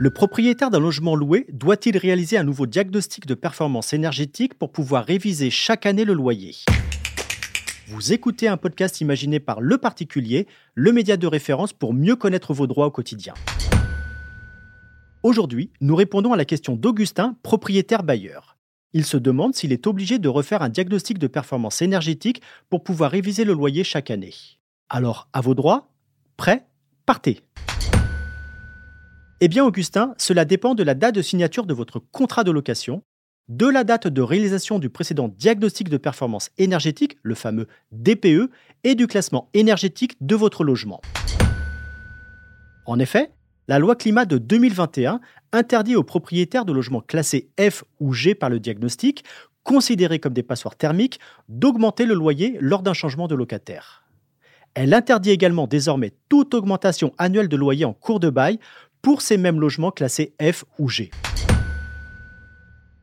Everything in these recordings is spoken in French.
Le propriétaire d'un logement loué doit-il réaliser un nouveau diagnostic de performance énergétique pour pouvoir réviser chaque année le loyer? Vous écoutez un podcast imaginé par Le Particulier, le média de référence pour mieux connaître vos droits au quotidien. Aujourd'hui, nous répondons à la question d'Augustin, propriétaire bailleur. Il se demande s'il est obligé de refaire un diagnostic de performance énergétique pour pouvoir réviser le loyer chaque année. Alors, à vos droits Prêt Partez Eh bien, Augustin, cela dépend de la date de signature de votre contrat de location, de la date de réalisation du précédent diagnostic de performance énergétique, le fameux DPE, et du classement énergétique de votre logement. En effet, la loi climat de 2021 interdit aux propriétaires de logements classés F ou G par le diagnostic, considérés comme des passoires thermiques, d'augmenter le loyer lors d'un changement de locataire. Elle interdit également désormais toute augmentation annuelle de loyer en cours de bail pour ces mêmes logements classés F ou G.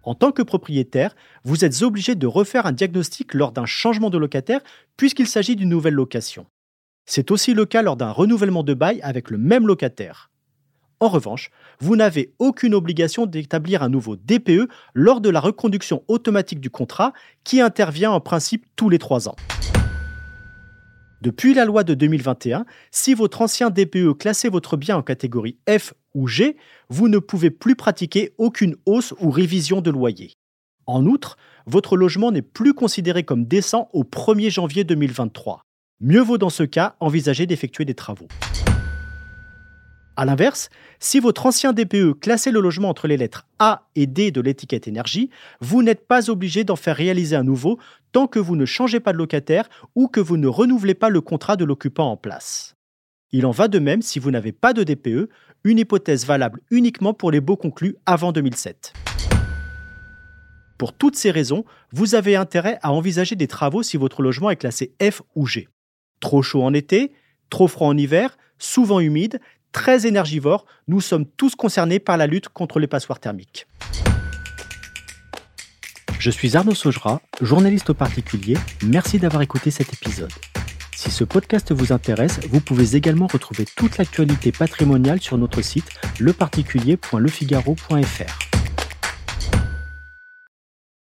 En tant que propriétaire, vous êtes obligé de refaire un diagnostic lors d'un changement de locataire puisqu'il s'agit d'une nouvelle location. C'est aussi le cas lors d'un renouvellement de bail avec le même locataire. En revanche, vous n'avez aucune obligation d'établir un nouveau DPE lors de la reconduction automatique du contrat qui intervient en principe tous les trois ans. Depuis la loi de 2021, si votre ancien DPE classait votre bien en catégorie F ou G, vous ne pouvez plus pratiquer aucune hausse ou révision de loyer. En outre, votre logement n'est plus considéré comme décent au 1er janvier 2023. Mieux vaut dans ce cas envisager d'effectuer des travaux. A l'inverse, si votre ancien DPE classait le logement entre les lettres A et D de l'étiquette énergie, vous n'êtes pas obligé d'en faire réaliser un nouveau tant que vous ne changez pas de locataire ou que vous ne renouvelez pas le contrat de l'occupant en place. Il en va de même si vous n'avez pas de DPE, une hypothèse valable uniquement pour les baux conclus avant 2007. Pour toutes ces raisons, vous avez intérêt à envisager des travaux si votre logement est classé F ou G. Trop chaud en été, trop froid en hiver, souvent humide, très énergivore, nous sommes tous concernés par la lutte contre les passoires thermiques. Je suis Arnaud Saugera, journaliste au particulier. Merci d'avoir écouté cet épisode. Si ce podcast vous intéresse, vous pouvez également retrouver toute l'actualité patrimoniale sur notre site leparticulier.lefigaro.fr.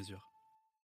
mesure.